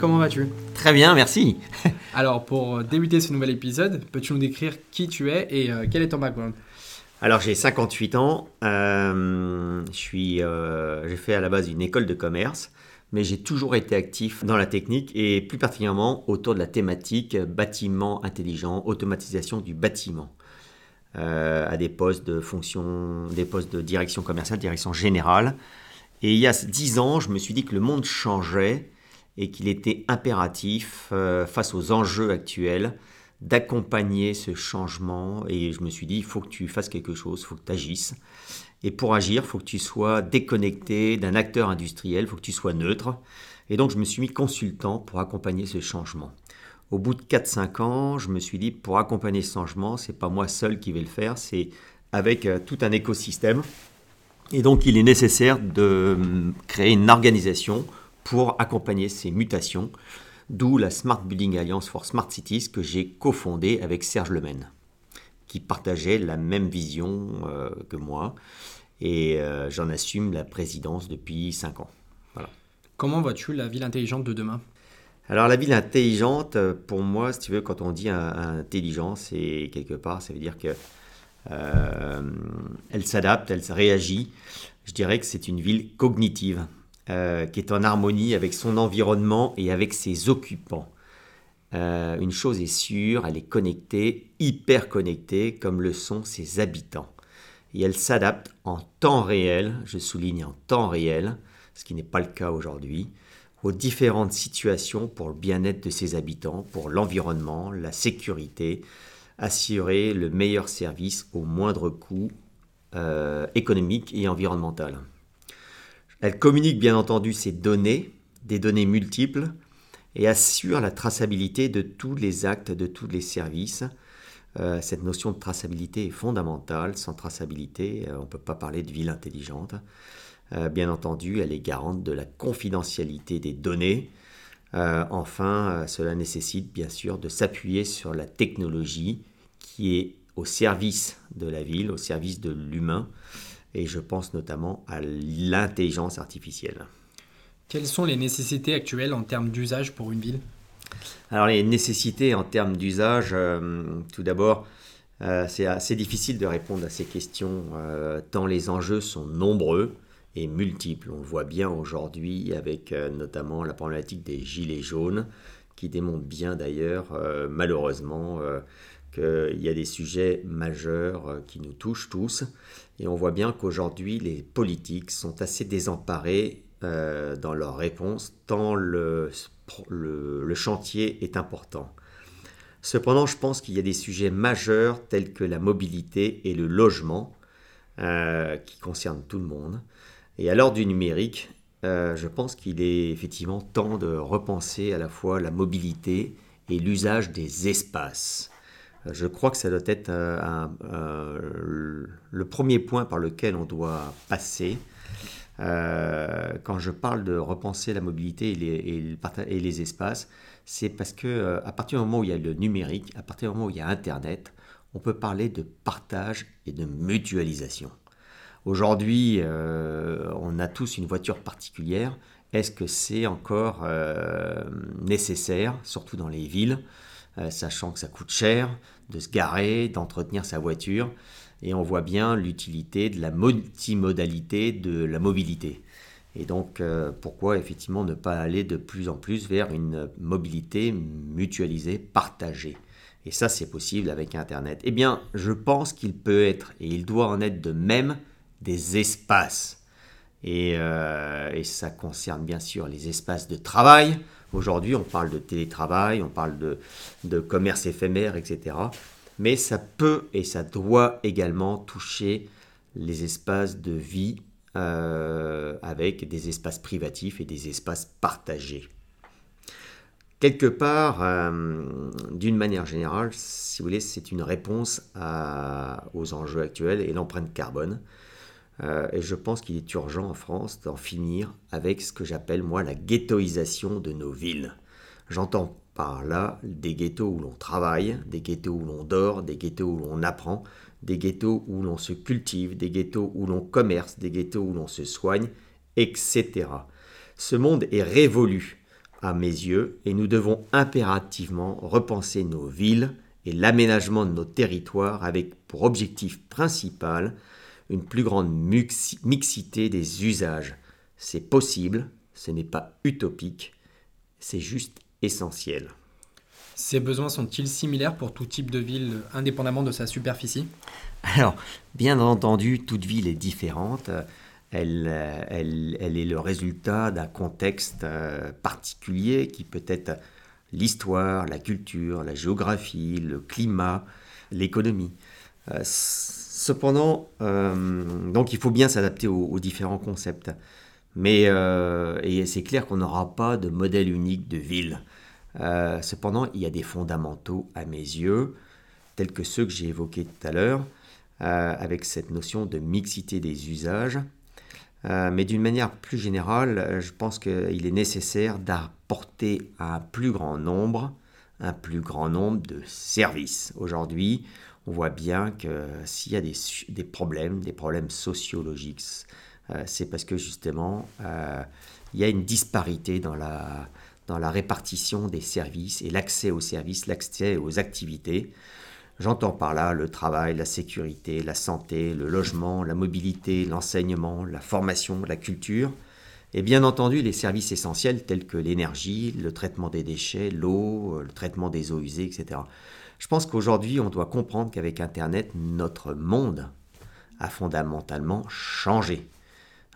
Comment vas-tu Très bien, merci. Alors pour débuter ce nouvel épisode, peux-tu nous décrire qui tu es et euh, quel est ton background? Alors j'ai 58 ans, euh, je suis, euh, j'ai fait à la base une école de commerce, mais j'ai toujours été actif dans la technique et plus particulièrement autour de la thématique bâtiment intelligent, automatisation du bâtiment. à des postes de fonction, des postes de direction commerciale, direction générale. Et il y a 10 ans, je me suis dit que le monde changeait et qu'il était impératif, euh, face aux enjeux actuels, d'accompagner ce changement. Et je me suis dit, il faut que tu fasses quelque chose, il faut que tu agisses. Et pour agir, il faut que tu sois déconnecté d'un acteur industriel, il faut que tu sois neutre. Et donc, je me suis mis consultant pour accompagner ce changement. Au bout de 4-5 ans, je me suis dit, pour accompagner ce changement, c'est pas moi seul qui vais le faire, c'est avec euh, tout un écosystème. Et donc, il est nécessaire de hum, créer une organisation pour accompagner ces mutations, d'où la Smart Building Alliance for Smart Cities que j'ai cofondée avec Serge Lemaine, qui partageait la même vision euh, que moi, et euh, j'en assume la présidence depuis 5 ans. Voilà. Comment vois-tu la ville intelligente de demain? Alors la ville intelligente, pour moi, si tu veux, quand on dit intelligence, c'est quelque part, ça veut dire que euh, elle s'adapte, elle réagit. Je dirais que c'est une ville cognitive. Euh, qui est en harmonie avec son environnement et avec ses occupants. Euh, une chose est sûre, elle est connectée, hyper connectée, comme le sont ses habitants. Et elle s'adapte en temps réel, je souligne en temps réel, ce qui n'est pas le cas aujourd'hui, aux différentes situations pour le bien-être de ses habitants, pour l'environnement, la sécurité, assurer le meilleur service au moindre coût euh, économique et environnemental. Elle communique bien entendu ses données, des données multiples, et assure la traçabilité de tous les actes, de tous les services. Euh, cette notion de traçabilité est fondamentale. Sans traçabilité, euh, on ne peut pas parler de ville intelligente. Euh, bien entendu, elle est garante de la confidentialité des données. enfin, cela nécessite bien sûr de s'appuyer sur la technologie qui est au service de la ville, au service de l'humain et je pense notamment à l'intelligence artificielle. Quelles sont les nécessités actuelles en termes d'usage pour une ville? Alors les nécessités en termes d'usage, euh, tout d'abord, euh, c'est assez difficile de répondre à ces questions euh, tant les enjeux sont nombreux et multiples. On le voit bien aujourd'hui avec notamment la problématique des gilets jaunes qui démontre bien d'ailleurs malheureusement qu'il y a des sujets majeurs qui nous touchent tous et on voit bien qu'aujourd'hui, les politiques sont assez désemparés euh, dans leurs réponses, tant le, chantier est important. Cependant, je pense qu'il y a des sujets majeurs tels que la mobilité et le logement, euh, qui concernent tout le monde. Et à l'heure du numérique, euh, je pense qu'il est effectivement temps de repenser à la fois la mobilité et l'usage des espaces. Je crois que ça doit être euh, euh, le premier point par lequel on doit passer. Euh, quand je parle de repenser la mobilité et les, espaces, c'est parce que à partir du moment où il y a le numérique, à partir du moment où il y a Internet, on peut parler de partage et de mutualisation. Aujourd'hui, on a tous une voiture particulière. Est-ce que c'est encore nécessaire, surtout dans les villes? Sachant que ça coûte cher de se garer, d'entretenir sa voiture. Et on voit bien l'utilité de la multimodalité de la mobilité. Et donc, euh, pourquoi effectivement ne pas aller de plus en plus vers une mobilité mutualisée, partagée? Et ça, c'est possible avec Internet. Eh bien, je pense qu'il peut être, et il doit en être de même, des espaces. Et, euh, et ça concerne bien sûr les espaces de travail, Aujourd'hui, on parle de télétravail, on parle de, commerce éphémère, etc. Mais ça peut et ça doit également toucher les espaces de vie euh, avec des espaces privatifs et des espaces partagés. Quelque part, euh, d'une manière générale, si vous voulez, c'est une réponse aux enjeux actuels et l'empreinte carbone. Euh, et je pense qu'il est urgent en France d'en finir avec ce que j'appelle moi la ghettoisation de nos villes. J'entends par là des ghettos où l'on travaille, des ghettos où l'on dort, des ghettos où l'on apprend, des ghettos où l'on se cultive, des ghettos où l'on commerce, des ghettos où l'on se soigne, etc. Ce monde est révolu à mes yeux, et nous devons impérativement repenser nos villes et l'aménagement de nos territoires avec pour objectif principal une plus grande mixité des usages. C'est possible, ce n'est pas utopique, c'est juste essentiel. Ces besoins sont-ils similaires pour tout type de ville, indépendamment de sa superficie? Alors, bien entendu, toute ville est différente. Elle, elle, elle est le résultat d'un contexte euh, particulier qui peut être l'histoire, la culture, la géographie, le climat, l'économie. Euh, cependant, euh, donc il faut bien s'adapter aux, différents concepts. Mais et c'est clair qu'on n'aura pas de modèle unique de ville. Euh, cependant, il y a des fondamentaux à mes yeux, tels que ceux que j'ai évoqués tout à l'heure, euh, avec cette notion de mixité des usages. Euh, mais d'une manière plus générale, je pense qu'il est nécessaire d'apporter un plus grand nombre, un plus grand nombre de services. Aujourd'hui, on voit bien que s'il y a des, problèmes, des problèmes sociologiques, c'est parce que justement, il y a une disparité dans la, dans la répartition des services et l'accès aux services, l'accès aux activités. J'entends par là le travail, la sécurité, la santé, le logement, la mobilité, l'enseignement, la formation, la culture, et bien entendu les services essentiels tels que l'énergie, le traitement des déchets, l'eau, le traitement des eaux usées, etc. Je pense qu'aujourd'hui, on doit comprendre qu'avec Internet, notre monde a fondamentalement changé.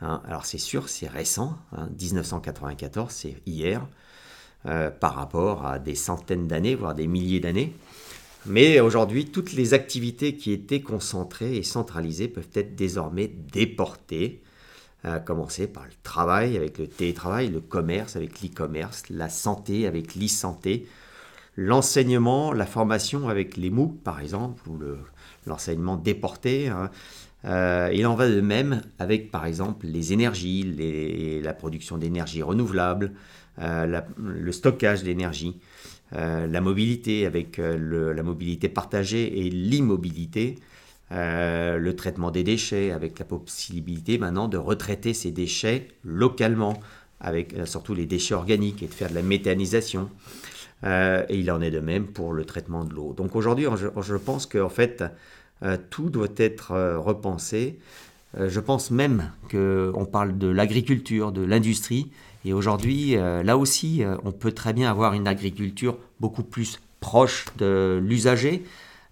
Hein, alors c'est sûr, c'est récent, 1994, hein, c'est hier. Euh, par rapport à des centaines d'années, voire des milliers d'années. Mais aujourd'hui, toutes les activités qui étaient concentrées et centralisées peuvent être désormais déportées, à commencer par le travail avec le télétravail, le commerce avec l'e-commerce, la santé avec l'e-santé, l'enseignement, la formation avec les MOOC par exemple, ou l'enseignement déporté. Hein. Euh, il en va de même avec par exemple les énergies, la production d'énergie renouvelable, euh, le stockage d'énergie, euh, la mobilité avec la mobilité partagée et l'immobilité, le traitement des déchets avec la possibilité maintenant de retraiter ces déchets localement, avec surtout les déchets organiques et de faire de la méthanisation. Et il en est de même pour le traitement de l'eau. Donc aujourd'hui, je, je, pense qu'en fait, tout doit être repensé. je pense même qu'on parle de l'agriculture, de l'industrie, et aujourd'hui, euh, là aussi, euh, on peut très bien avoir une agriculture beaucoup plus proche de l'usager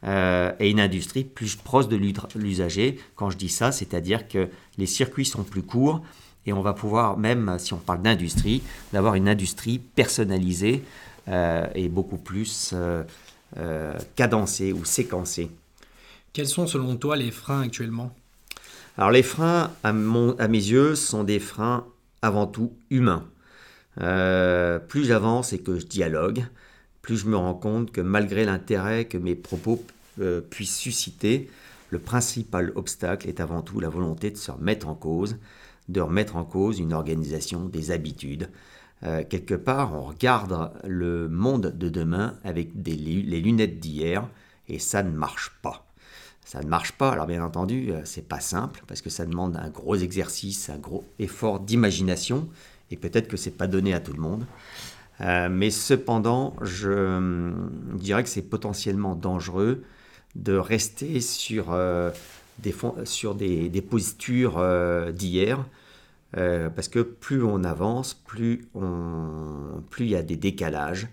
euh, et une industrie plus proche de l'usager. Quand je dis ça, c'est-à-dire que les circuits sont plus courts et on va pouvoir, même si on parle d'industrie, d'avoir une industrie personnalisée et beaucoup plus cadencée ou séquencée. Quels sont selon toi les freins actuellement? Alors les freins, à, mon, à mes yeux, sont des freins avant tout humain. Euh, plus j'avance et que je dialogue, plus je me rends compte que malgré l'intérêt que mes propos euh, puissent susciter, le principal obstacle est avant tout la volonté de se remettre en cause, de remettre en cause une organisation des habitudes. Euh, quelque part, on regarde le monde de demain avec les lunettes d'hier et ça ne marche pas. Ça ne marche pas. Alors bien entendu, euh, c'est pas simple parce que ça demande un gros exercice, un gros effort d'imagination et peut-être que c'est pas donné à tout le monde. Euh, mais cependant, je euh, dirais que c'est potentiellement dangereux de rester sur, des, sur des postures d'hier. Parce que plus on avance, plus il y a des décalages,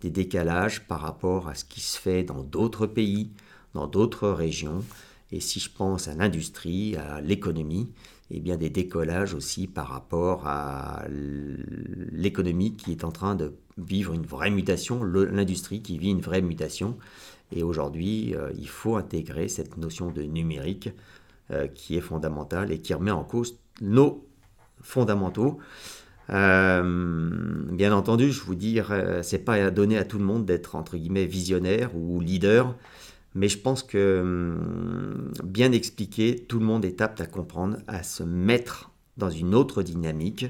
des décalages par rapport à ce qui se fait dans d'autres pays, dans d'autres régions. Et si je pense à l'industrie, à l'économie, eh bien des décollages aussi par rapport à l'économie qui est en train de vivre une vraie mutation, l'industrie qui vit une vraie mutation. Et aujourd'hui, euh, il faut intégrer cette notion de numérique euh, qui est fondamentale et qui remet en cause nos fondamentaux. Euh, bien entendu, je vous dire, c'est pas donné à tout le monde d'être entre guillemets visionnaire ou leader. Mais je pense que hum, bien expliqué, tout le monde est apte à comprendre, à se mettre dans une autre dynamique.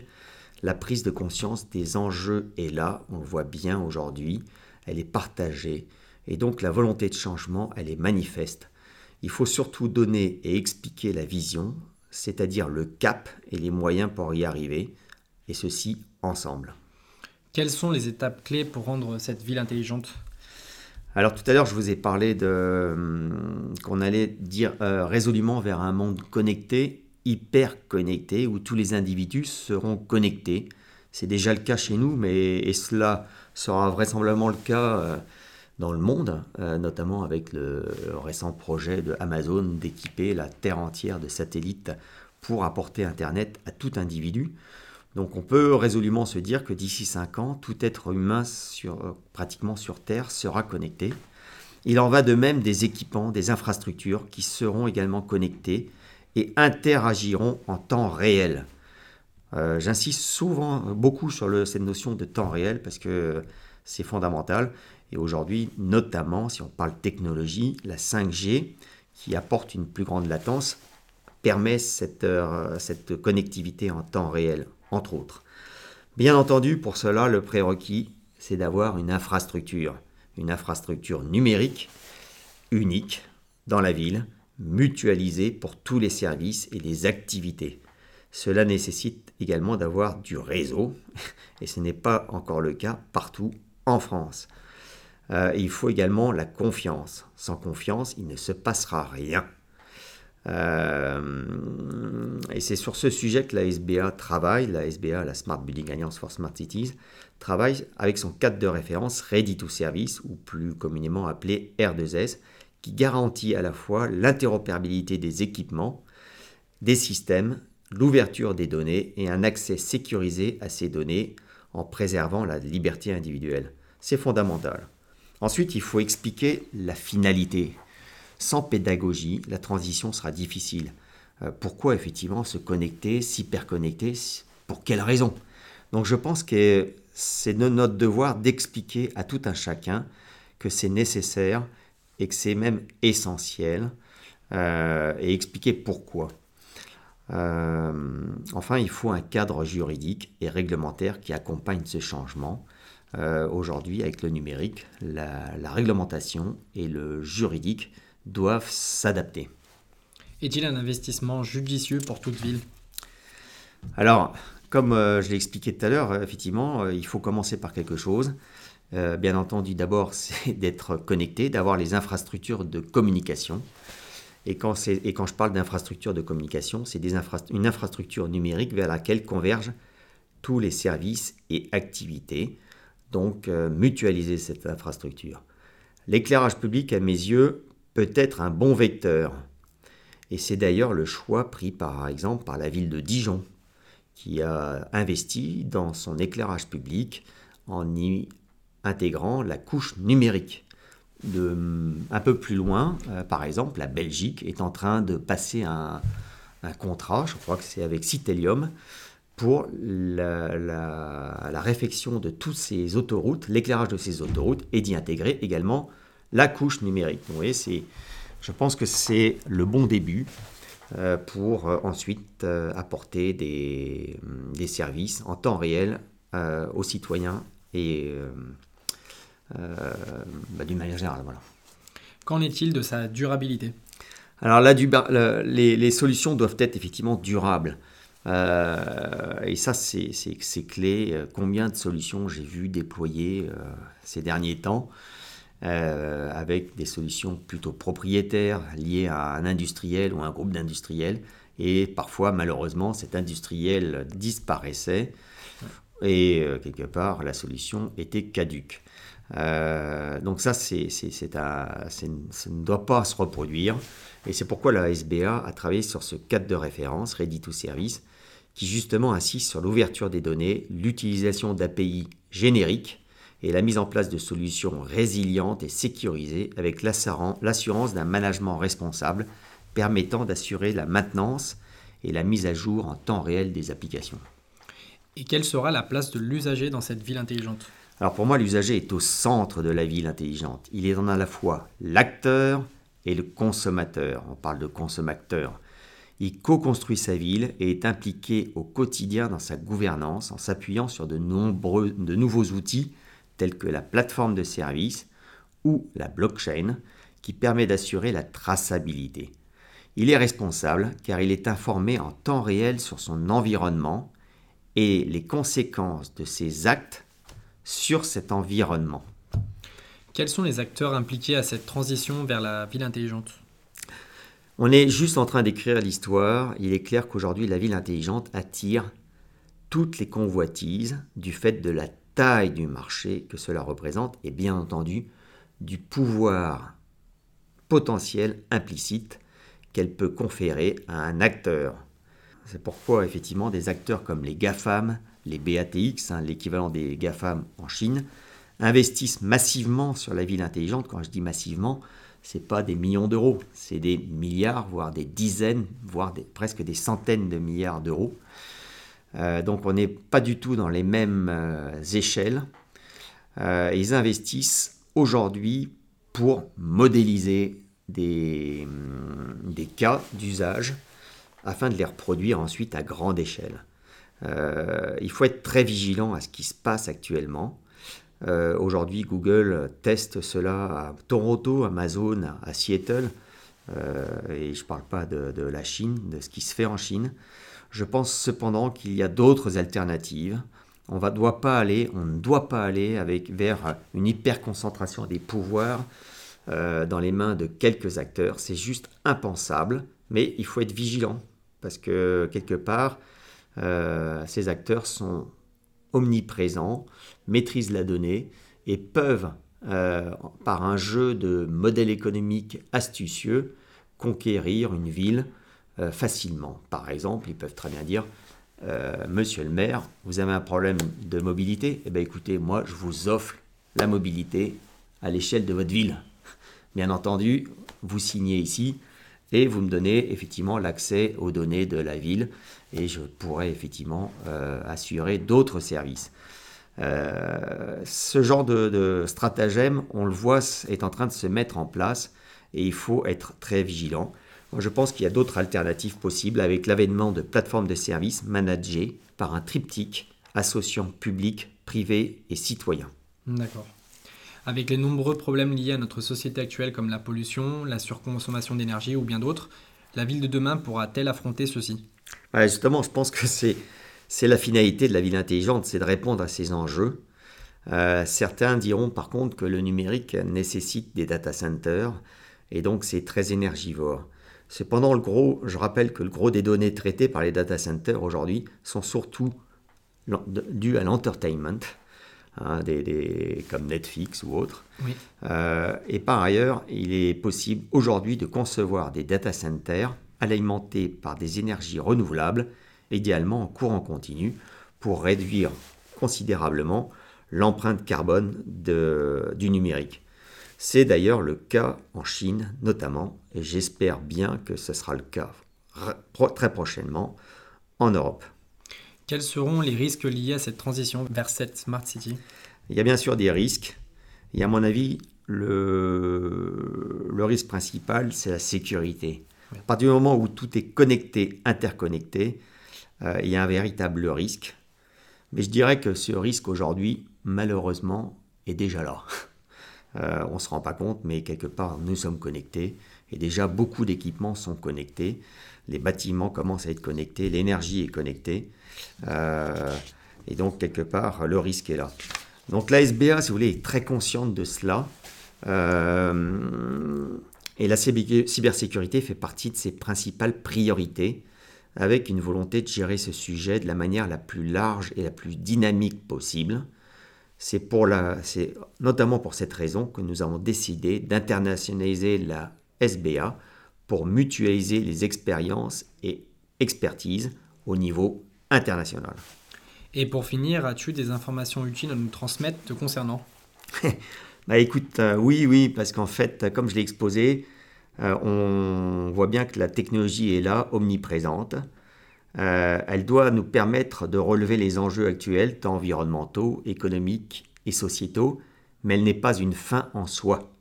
La prise de conscience des enjeux est là, on le voit bien aujourd'hui, elle est partagée. Et donc la volonté de changement, elle est manifeste. Il faut surtout donner et expliquer la vision, c'est-à-dire le cap et les moyens pour y arriver, et ceci ensemble. Quelles sont les étapes clés pour rendre cette ville intelligente? Alors tout à l'heure, je vous ai parlé de hum, qu'on allait dire euh, résolument vers un monde connecté, hyper connecté, où tous les individus seront connectés. C'est déjà le cas chez nous, mais et cela sera vraisemblablement le cas euh, dans le monde, euh, notamment avec le récent projet de Amazon d'équiper la Terre entière de satellites pour apporter Internet à tout individu. Donc on peut résolument se dire que d'ici 5 ans, tout être humain sur, euh, pratiquement sur Terre sera connecté. Il en va de même des équipements, des infrastructures qui seront également connectés et interagiront en temps réel. Euh, j'insiste souvent beaucoup sur cette notion de temps réel parce que c'est fondamental. Et aujourd'hui, notamment, si on parle technologie, la 5G, qui apporte une plus grande latence, permet cette, euh, cette connectivité en temps réel, entre autres. Bien entendu, pour cela, le prérequis, c'est d'avoir une infrastructure, une infrastructure numérique unique dans la ville, mutualisée pour tous les services et les activités. Cela nécessite également d'avoir du réseau, et ce n'est pas encore le cas partout en France. Euh, il faut également la confiance. Sans confiance, il ne se passera rien. Euh, et c'est sur ce sujet que la SBA travaille, la SBA, la Smart Building Alliance for Smart Cities, travaille avec son cadre de référence Ready to Service, ou plus communément appelé R2S, qui garantit à la fois l'interopérabilité des équipements, des systèmes, l'ouverture des données et un accès sécurisé à ces données en préservant la liberté individuelle. C'est fondamental. Ensuite, il faut expliquer la finalité sans pédagogie, la transition sera difficile. Euh, pourquoi effectivement se connecter, s'hyperconnecter Pour quelles raisons Donc je pense que c'est notre devoir d'expliquer à tout un chacun que c'est nécessaire et que c'est même essentiel euh, et expliquer pourquoi. Euh, enfin, il faut un cadre juridique et réglementaire qui accompagne ce changement. Aujourd'hui, avec le numérique, la, la, réglementation et le juridique doivent s'adapter. Est-il un investissement judicieux pour toute ville? Alors, comme euh, je l'ai expliqué tout à l'heure, euh, effectivement, euh, il faut commencer par quelque chose. bien entendu, d'abord, c'est d'être connecté, d'avoir les infrastructures de communication. Et quand, et quand je parle d'infrastructures de communication, c'est une infrastructure numérique vers laquelle convergent tous les services et activités. Donc, mutualiser cette infrastructure. L'éclairage public, à mes yeux, peut être un bon vecteur. Et c'est d'ailleurs le choix pris par exemple par la ville de Dijon, qui a investi dans son éclairage public en y intégrant la couche numérique. De, un peu plus loin, euh, par exemple, la Belgique est en train de passer un, contrat, je crois que c'est avec Citelium, pour la, la, réfection de toutes ces autoroutes, l'éclairage de ces autoroutes, et d'y intégrer également la couche numérique. Vous voyez, c'est, je pense que c'est le bon début euh, pour euh, ensuite euh, apporter des, des, services en temps réel aux citoyens et bah, d'une manière générale. Voilà. Qu'en est-il de sa durabilité? Alors là, les, les, solutions doivent être effectivement durables. Et ça, c'est clé. Combien de solutions j'ai vu déployer ces derniers temps euh, avec des solutions plutôt propriétaires liées à un industriel ou un groupe d'industriels. Et parfois, malheureusement, cet industriel disparaissait et euh, quelque part, la solution était caduque. Euh, donc ça, c'est, ça ne doit pas se reproduire. Et c'est pourquoi la SBA a travaillé sur ce cadre de référence, Ready to Service, qui justement insiste sur l'ouverture des données, l'utilisation d'API génériques et la mise en place de solutions résilientes et sécurisées avec l'assurance d'un management responsable permettant d'assurer la maintenance et la mise à jour en temps réel des applications. Et quelle sera la place de l'usager dans cette ville intelligente? Alors pour moi, l'usager est au centre de la ville intelligente. Il est en à la fois l'acteur et le consommateur. On parle de consommateur. Il co-construit sa ville et est impliqué au quotidien dans sa gouvernance en s'appuyant sur de nombreux nouveaux outils telles que la plateforme de service ou la blockchain qui permet d'assurer la traçabilité. Il est responsable car il est informé en temps réel sur son environnement et les conséquences de ses actes sur cet environnement. Quels sont les acteurs impliqués à cette transition vers la ville intelligente? On est juste en train d'écrire l'histoire. Il est clair qu'aujourd'hui, la ville intelligente attire toutes les convoitises du fait de la taille du marché que cela représente et bien entendu du pouvoir potentiel implicite qu'elle peut conférer à un acteur. C'est pourquoi effectivement des acteurs comme les GAFAM, les BATX, hein, l'équivalent des GAFAM en Chine, investissent massivement sur la ville intelligente. Quand je dis massivement, ce n'est pas des millions d'euros, c'est des milliards, voire des dizaines, voire presque des centaines de milliards d'euros. Euh, donc on n'est pas du tout dans les mêmes euh, échelles. Euh, ils investissent aujourd'hui pour modéliser hum, des cas d'usage afin de les reproduire ensuite à grande échelle. il faut être très vigilant à ce qui se passe actuellement. Aujourd'hui, Google teste cela à Toronto, Amazon, à Seattle. et je ne parle pas de, la Chine, de ce qui se fait en Chine. Je pense cependant qu'il y a d'autres alternatives. On, va, doit pas aller, on ne doit pas aller avec, vers une hyperconcentration des pouvoirs euh, dans les mains de quelques acteurs. C'est juste impensable, mais il faut être vigilant parce que quelque part, euh, ces acteurs sont omniprésents, maîtrisent la donnée et peuvent, euh, par un jeu de modèles économiques astucieux, conquérir une ville euh, facilement. Par exemple, ils peuvent très bien dire euh, Monsieur le maire, vous avez un problème de mobilité? Eh bien écoutez, moi je vous offre la mobilité à l'échelle de votre ville. Bien entendu, vous signez ici et vous me donnez effectivement l'accès aux données de la ville et je pourrai effectivement euh, assurer d'autres services. ce genre de, de, stratagème, on le voit, est en train de se mettre en place et il faut être très vigilant je pense qu'il y a d'autres alternatives possibles avec l'avènement de plateformes de services managées par un triptyque associant public, privé et citoyen. D'accord. Avec les nombreux problèmes liés à notre société actuelle comme la pollution, la surconsommation d'énergie ou bien d'autres, la ville de demain pourra-t-elle affronter ceci? Justement, je pense que c'est, c'est la finalité de la ville intelligente, c'est de répondre à ces enjeux. Euh, certains diront par contre que le numérique nécessite des data centers et donc c'est très énergivore. Cependant, le gros, je rappelle que le gros des données traitées par les data centers aujourd'hui sont surtout dues à l'entertainment, hein, comme Netflix ou autres. Euh, et par ailleurs, il est possible aujourd'hui de concevoir des data centers alimentés par des énergies renouvelables, idéalement en courant continu, pour réduire considérablement l'empreinte carbone du numérique. C'est d'ailleurs le cas en Chine notamment, et j'espère bien que ce sera le cas très prochainement en Europe. Quels seront les risques liés à cette transition vers cette Smart City? Il y a bien sûr des risques. Et à mon avis, le, le risque principal, c'est la sécurité. À partir du moment où tout est connecté, interconnecté, euh, il y a un véritable risque. Mais je dirais que ce risque aujourd'hui, malheureusement, est déjà là. Euh, on ne se rend pas compte, mais quelque part, nous sommes connectés. Et déjà, beaucoup d'équipements sont connectés. Les bâtiments commencent à être connectés. L'énergie est connectée. Euh, et donc, quelque part, le risque est là. Donc, la SBA, si vous voulez, est très consciente de cela. Euh, et la cybersécurité fait partie de ses principales priorités, avec une volonté de gérer ce sujet de la manière la plus large et la plus dynamique possible. C'est notamment pour cette raison que nous avons décidé d'internationaliser la SBA pour mutualiser les expériences et expertises au niveau international. Et pour finir, as-tu des informations utiles à nous transmettre te concernant? Bah écoute, euh, oui, oui, parce qu'en fait, comme je l'ai exposé, euh, on voit bien que la technologie est là, omniprésente. Euh, elle doit nous permettre de relever les enjeux actuels, tant environnementaux, économiques et sociétaux, mais elle n'est pas une fin en soi.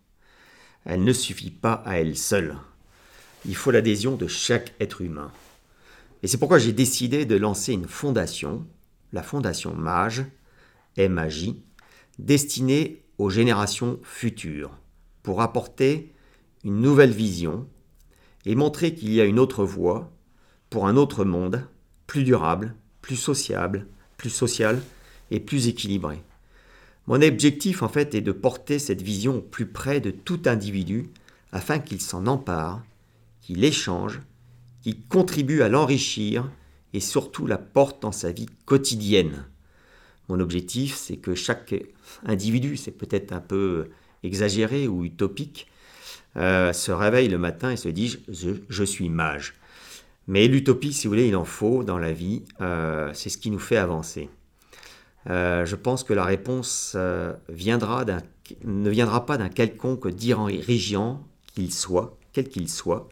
Elle ne suffit pas à elle seule. Il faut l'adhésion de chaque être humain. Et c'est pourquoi j'ai décidé de lancer une fondation, la Fondation MAGE, MAJ, destinée aux générations futures, pour apporter une nouvelle vision et montrer qu'il y a une autre voie pour un autre monde, plus durable, plus sociable, plus social et plus équilibré. Mon objectif, en fait, est de porter cette vision au plus près de tout individu afin qu'il s'en empare, qu'il échange, qu'il contribue à l'enrichir et surtout la porte dans sa vie quotidienne. Mon objectif, c'est que chaque individu, c'est peut-être un peu exagéré ou utopique, euh, se réveille le matin et se dit je, suis mage. Mais l'utopie, si vous voulez, il en faut dans la vie. Euh, c'est ce qui nous fait avancer. Euh, je pense que la réponse viendra ne viendra pas d'un quelconque dirigeant qu'il soit, quel qu'il soit.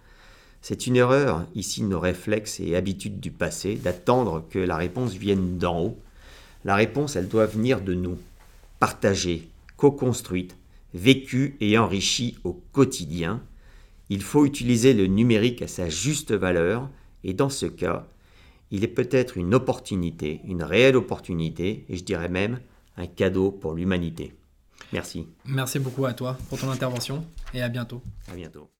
C'est une erreur, ici, nos réflexes et habitudes du passé, d'attendre que la réponse vienne d'en haut. La réponse, elle doit venir de nous, partagée, co-construite, vécu et enrichi au quotidien, il faut utiliser le numérique à sa juste valeur et dans ce cas, il est peut-être une opportunité, une réelle opportunité, et je dirais même un cadeau pour l'humanité. Merci. Merci beaucoup à toi pour ton intervention et à bientôt. À bientôt.